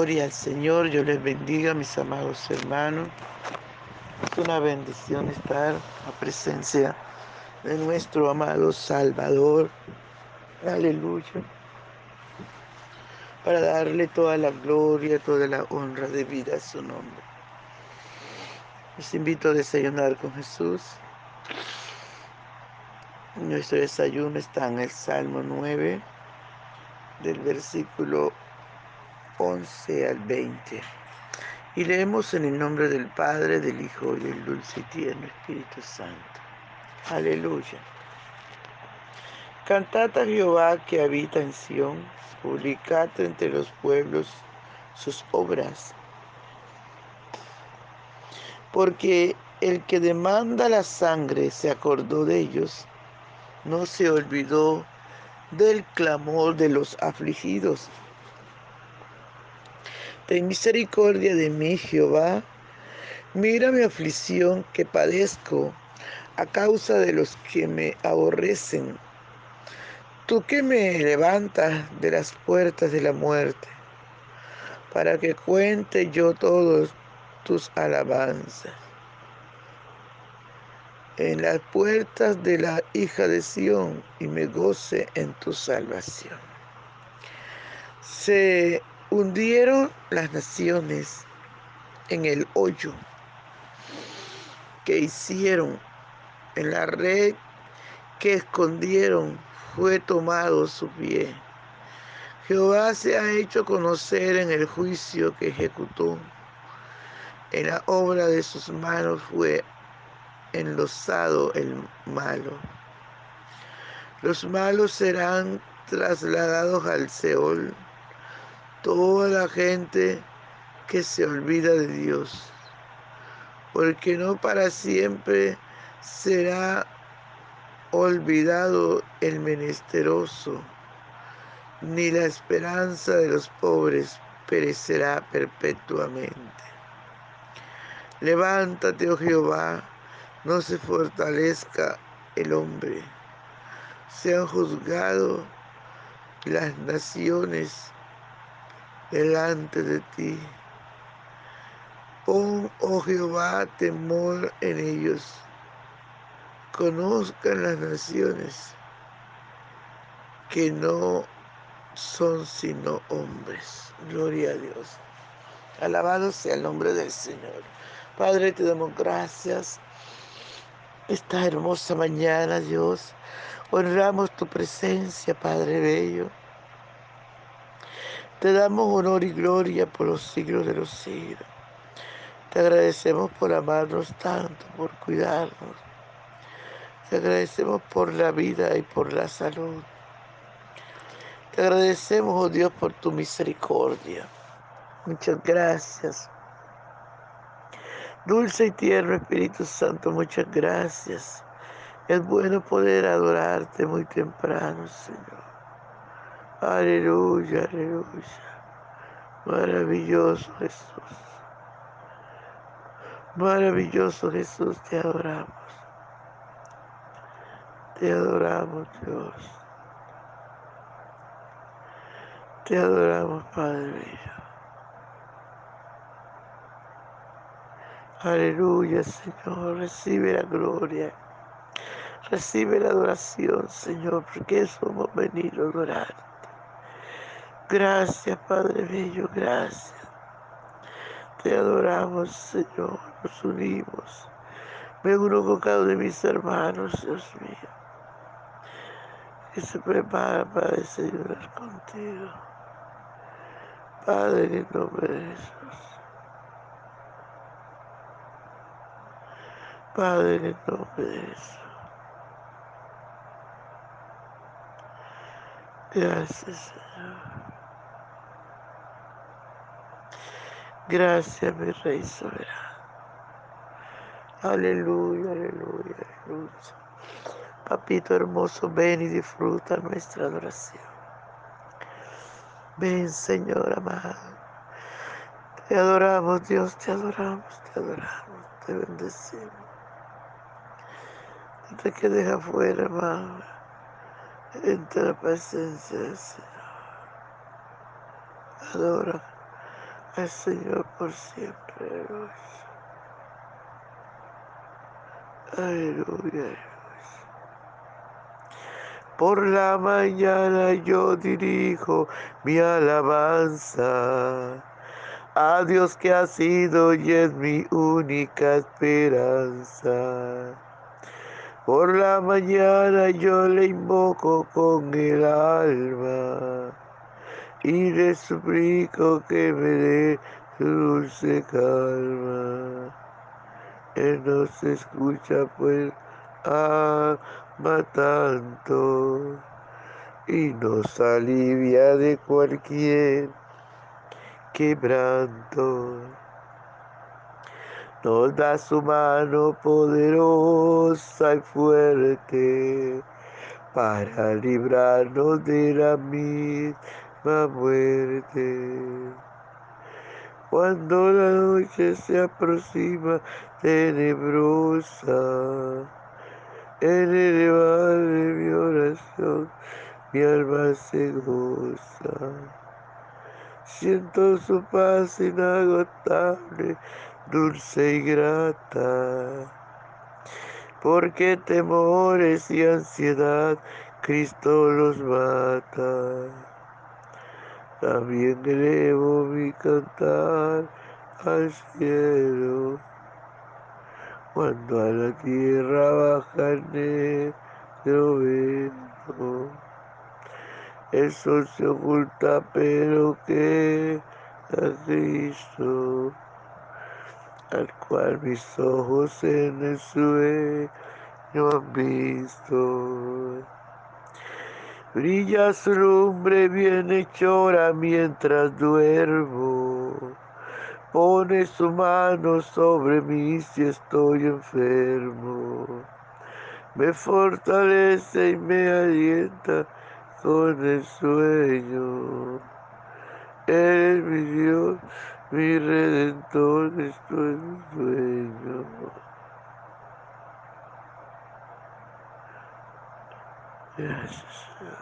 Gloria al Señor, yo les bendiga, mis amados hermanos. Es una bendición estar a presencia de nuestro amado Salvador. Aleluya. Para darle toda la gloria, toda la honra de vida a su nombre. Les invito a desayunar con Jesús. Nuestro desayuno está en el Salmo 9, del versículo 11 al 20. Y leemos en el nombre del Padre, del Hijo y del dulce y tierno Espíritu Santo. Aleluya. Cantad a Jehová que habita en Sión, publicad entre los pueblos sus obras. Porque el que demanda la sangre se acordó de ellos, no se olvidó del clamor de los afligidos. Ten misericordia de mí, Jehová. Mira mi aflicción que padezco a causa de los que me aborrecen. Tú que me levantas de las puertas de la muerte, para que cuente yo todos tus alabanzas. En las puertas de la hija de Sión y me goce en tu salvación. Se hundieron las naciones en el hoyo que hicieron, en la red que escondieron fue tomado su pie. Jehová se ha hecho conocer en el juicio que ejecutó. En la obra de sus manos fue enlosado el malo. Los malos serán trasladados al Seol toda la gente que se olvida de Dios, porque no para siempre será olvidado el menesteroso, ni la esperanza de los pobres perecerá perpetuamente. Levántate, oh Jehová, no se fortalezca el hombre. Sean juzgados las naciones delante de ti. Pon, oh Jehová, temor en ellos. Conozcan las naciones que no son sino hombres. Gloria a Dios. Alabado sea el nombre del Señor. Padre, te damos gracias. Esta hermosa mañana, Dios. Honramos tu presencia, Padre Bello. Te damos honor y gloria por los siglos de los siglos. Te agradecemos por amarnos tanto, por cuidarnos. Te agradecemos por la vida y por la salud. Te agradecemos, oh Dios, por tu misericordia. Muchas gracias. Dulce y tierno Espíritu Santo, muchas gracias. Es bueno poder adorarte muy temprano, Señor. Aleluya, aleluya. Maravilloso Jesús. Maravilloso Jesús, te adoramos. Te adoramos, Dios. Te adoramos, Padre. Aleluya, Señor. Recibe la gloria. Recibe la adoración, Señor, porque eso hemos venido a adorar. Gracias, Padre bello, gracias. Te adoramos, Señor, nos unimos. Me uno con cada uno de mis hermanos, Dios mío, que se prepara para desayunar contigo. Padre, en el nombre de Jesús. Padre, en el nombre de Jesús. Gracias, Señor. Gracias, mi Rey soberano. Aleluya, aleluya, aleluya. Papito hermoso, ven y disfruta nuestra adoración. Ven, Señor amado. Te adoramos, Dios, te adoramos, te adoramos, te bendecimos. No te quedes afuera, amado. Entre la presencia del Señor. Adora al Señor por siempre. Aleluya. Por la mañana yo dirijo mi alabanza a Dios que ha sido y es mi única esperanza. Por la mañana yo le invoco con el alma y le suplico que me dé su dulce calma. Él no se escucha pues ama tanto y nos alivia de cualquier quebranto. Nos da su mano poderosa y fuerte para librarnos de la misma muerte. Cuando la noche se aproxima tenebrosa, en el de mi oración mi alma se goza. Siento su paz inagotable, dulce y grata. Porque temores y ansiedad Cristo los mata. También elevo mi cantar al cielo. Cuando a la tierra baja el negro vento. El sol se oculta, pero que a Cristo, al cual mis ojos en el sueño han visto. Brilla su lumbre bienhechora mientras duermo. Pone su mano sobre mí si estoy enfermo. Me fortalece y me alienta con el sueño. Eres mi Dios, mi redentor, estoy en mi sueño. Gracias, Señor.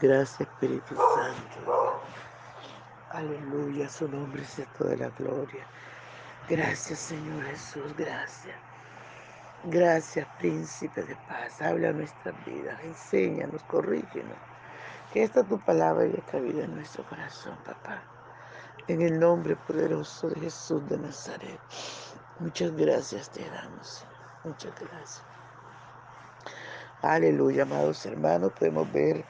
Gracias Espíritu Santo. Aleluya, su nombre sea toda la gloria. Gracias Señor Jesús, gracias. Gracias Príncipe de paz. Habla nuestras vidas, enséñanos, corrígenos. Que esta tu palabra haya cabida en nuestro corazón, papá. En el nombre poderoso de Jesús de Nazaret. Muchas gracias te damos, Señor. Muchas gracias. Aleluya, amados hermanos. Podemos ver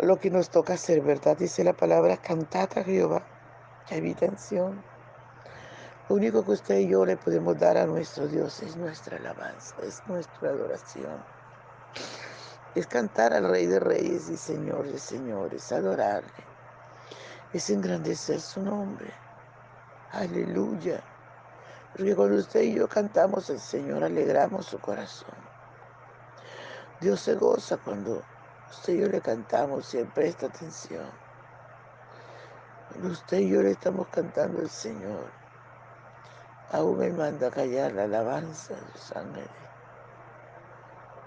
lo que nos toca hacer, ¿verdad? Dice la palabra, cantata a Jehová, Sion. Lo único que usted y yo le podemos dar a nuestro Dios es nuestra alabanza, es nuestra adoración. Es cantar al Rey de Reyes y Señor de Señores, adorarle. Es engrandecer su nombre. Aleluya. Porque cuando usted y yo cantamos al Señor, alegramos su corazón. Dios se goza cuando Usted y yo le cantamos, siempre presta atención. Usted y yo le estamos cantando al Señor, aún me manda callar la alabanza de sus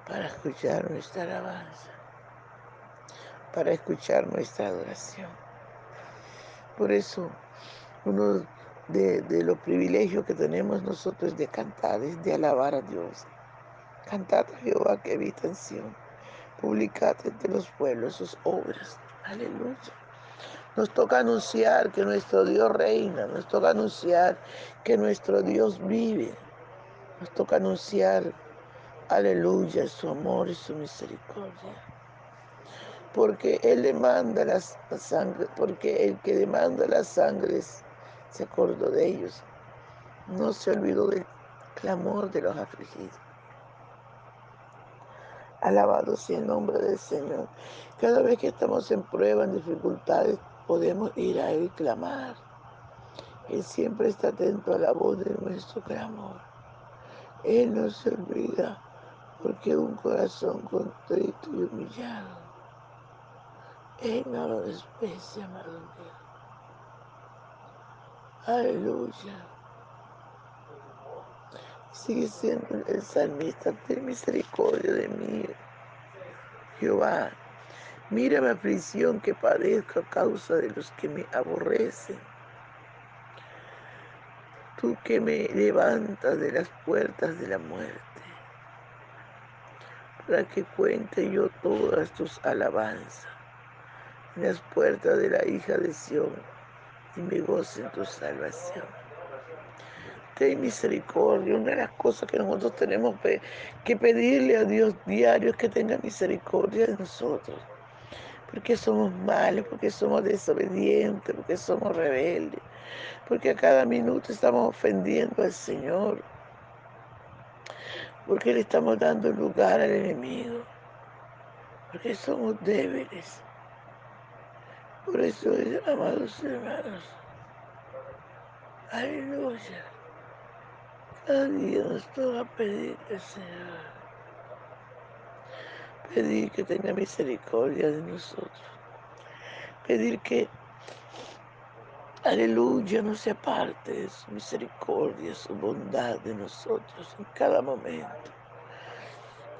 para escuchar nuestra alabanza, para escuchar nuestra adoración. Por eso, uno de, de los privilegios que tenemos nosotros de cantar es de alabar a Dios. Cantar a Jehová que habita en Sion publicad entre los pueblos sus obras. Aleluya. Nos toca anunciar que nuestro Dios reina, nos toca anunciar que nuestro Dios vive, nos toca anunciar, aleluya, su amor y su misericordia. Porque Él demanda la sangre, porque el que demanda las sangres se acordó de ellos, no se olvidó del clamor de los afligidos. Alabado sea el nombre del Señor. Cada vez que estamos en pruebas, en dificultades, podemos ir a Él y clamar. Él siempre está atento a la voz de nuestro clamor. Él no se olvida porque un corazón contrito y humillado, Él no lo desprecia, amado mío. Aleluya. Sigue siendo el salmista, ten misericordia de mí, Jehová. Mira la aflicción que padezco a causa de los que me aborrecen. Tú que me levantas de las puertas de la muerte, para que cuente yo todas tus alabanzas en las puertas de la hija de Sión y me goce en tu salvación ten misericordia. Una de las cosas que nosotros tenemos que pedirle a Dios diario es que tenga misericordia de nosotros. Porque somos malos, porque somos desobedientes, porque somos rebeldes, porque a cada minuto estamos ofendiendo al Señor, porque le estamos dando lugar al enemigo, porque somos débiles. Por eso, amados hermanos, aleluya. Cada día nos toca pedirle, Señor. Pedir que tenga misericordia de nosotros. Pedir que, aleluya, no se aparte de su misericordia, su bondad de nosotros en cada momento.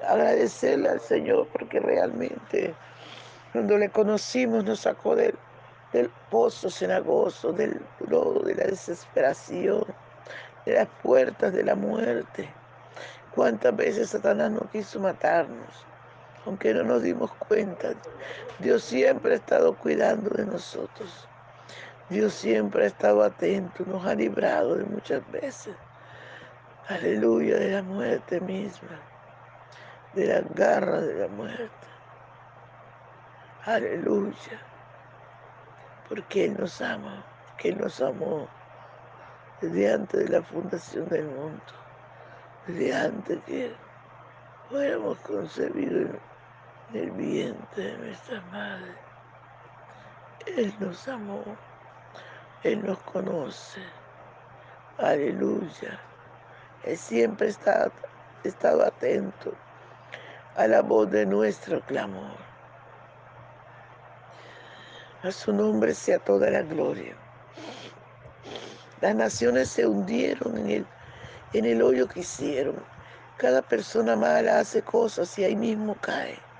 Agradecerle al Señor porque realmente cuando le conocimos nos sacó del, del pozo cenagoso, del lodo, de la desesperación de las puertas de la muerte. Cuántas veces Satanás no quiso matarnos, aunque no nos dimos cuenta. Dios siempre ha estado cuidando de nosotros. Dios siempre ha estado atento, nos ha librado de muchas veces. Aleluya, de la muerte misma, de la garra de la muerte. Aleluya, porque Él nos ama, porque Él nos amó desde antes de la fundación del mundo, desde antes que fuéramos concebidos en el vientre de nuestra madre. Él nos amó, Él nos conoce. Aleluya. Él siempre está, estado atento a la voz de nuestro clamor. A su nombre sea toda la gloria. Las naciones se hundieron en el, en el hoyo que hicieron. Cada persona mala hace cosas y ahí mismo cae.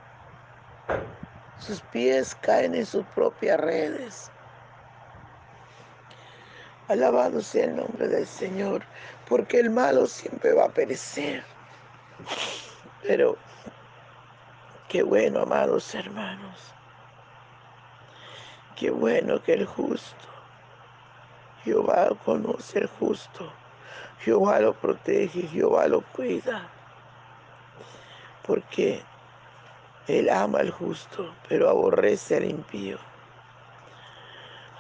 Sus pies caen en sus propias redes. Alabado sea el nombre del Señor, porque el malo siempre va a perecer. Pero qué bueno, amados hermanos. Qué bueno que el justo Jehová conoce al justo, Jehová lo protege, Jehová lo cuida, porque Él ama al justo, pero aborrece al impío.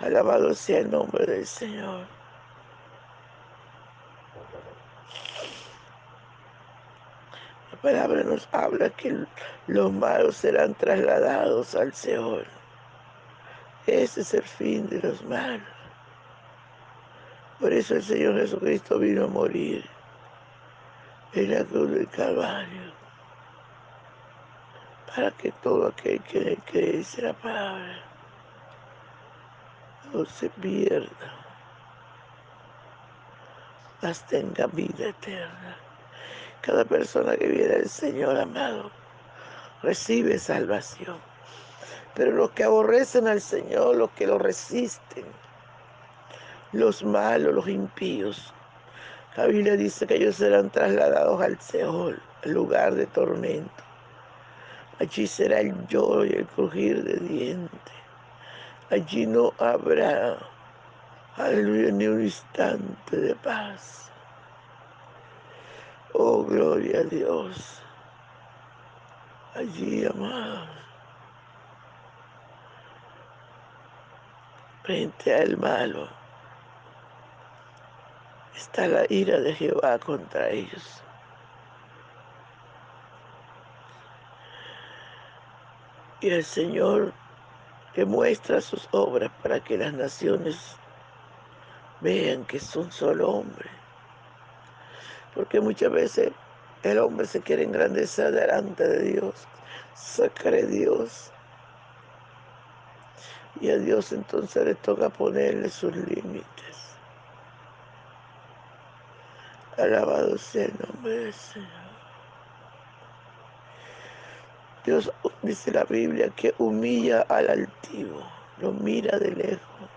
Alabado sea el nombre del Señor. La palabra nos habla que los malos serán trasladados al Seol. Ese es el fin de los malos. Por eso el Señor Jesucristo vino a morir en la cruz del Calvario, para que todo aquel que le la palabra no se pierda, mas tenga vida eterna. Cada persona que viene al Señor amado recibe salvación. Pero los que aborrecen al Señor, los que lo resisten, los malos, los impíos. La Biblia dice que ellos serán trasladados al Seol, al lugar de tormento. Allí será el lloro y el crujir de dientes. Allí no habrá, aleluya, ni un instante de paz. Oh, gloria a Dios. Allí, amados, frente al malo está la ira de Jehová contra ellos. Y el Señor demuestra sus obras para que las naciones vean que son solo hombres. Porque muchas veces El hombre se quiere engrandecer delante de Dios, se cree Dios. Y a Dios entonces le toca ponerle sus límites. Alabado sea el nombre del Señor. Dios dice la Biblia que humilla al altivo, lo mira de lejos.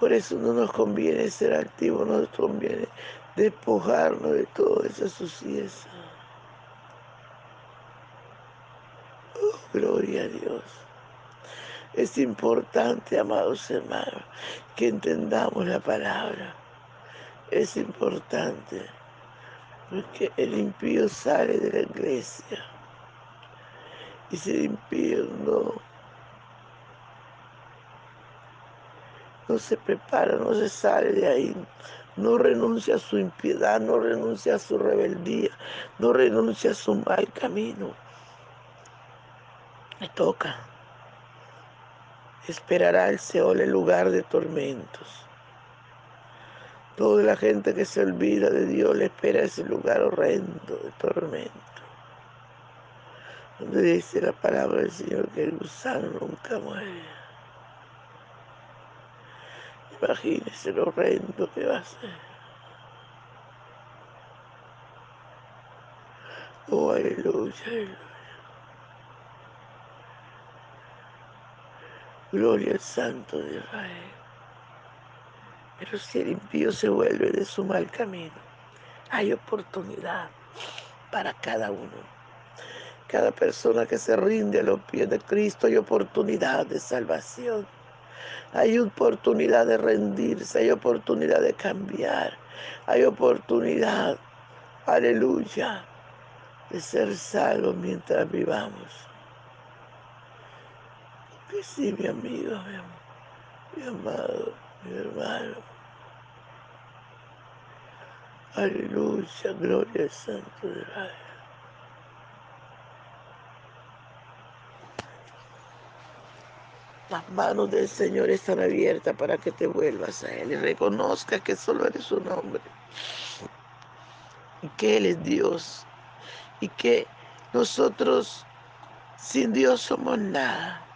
Por eso no nos conviene ser altivos, no nos conviene despojarnos de toda esa suciedad. Oh, gloria a Dios. Es importante, amados hermanos, que entendamos la palabra. Es importante porque el impío sale de la iglesia y si el impío no no se prepara, no se sale de ahí, no renuncia a su impiedad, no renuncia a su rebeldía, no renuncia a su mal camino. Le toca. Esperará el Seol el lugar de tormentos. Toda la gente que se olvida de Dios le espera ese lugar horrendo de tormento. Donde dice la palabra del Señor que el gusano nunca muere. Imagínese lo horrendo que va a ser. Oh, aleluya, aleluya. Gloria al Santo de Israel. Pero si el impío se vuelve de su mal camino, hay oportunidad para cada uno. Cada persona que se rinde a los pies de Cristo hay oportunidad de salvación. Hay oportunidad de rendirse, hay oportunidad de cambiar, hay oportunidad, aleluya, de ser salvos mientras vivamos. Que sí, mi amigo, mi, mi amado, mi hermano. Aleluya, gloria al Santo de Israel. Las manos del Señor están abiertas para que te vuelvas a Él y reconozcas que solo eres un hombre y que Él es Dios y que nosotros sin Dios somos nada,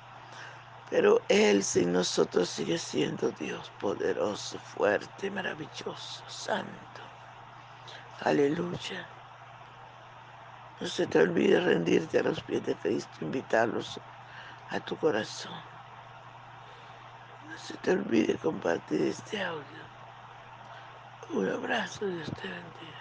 pero Él sin nosotros sigue siendo Dios poderoso, fuerte, maravilloso, santo. Aleluya. No se te olvide rendirte a los pies de Cristo, invitarlos a tu corazón. No se te olvide compartir este audio. Un abrazo, Dios te bendiga.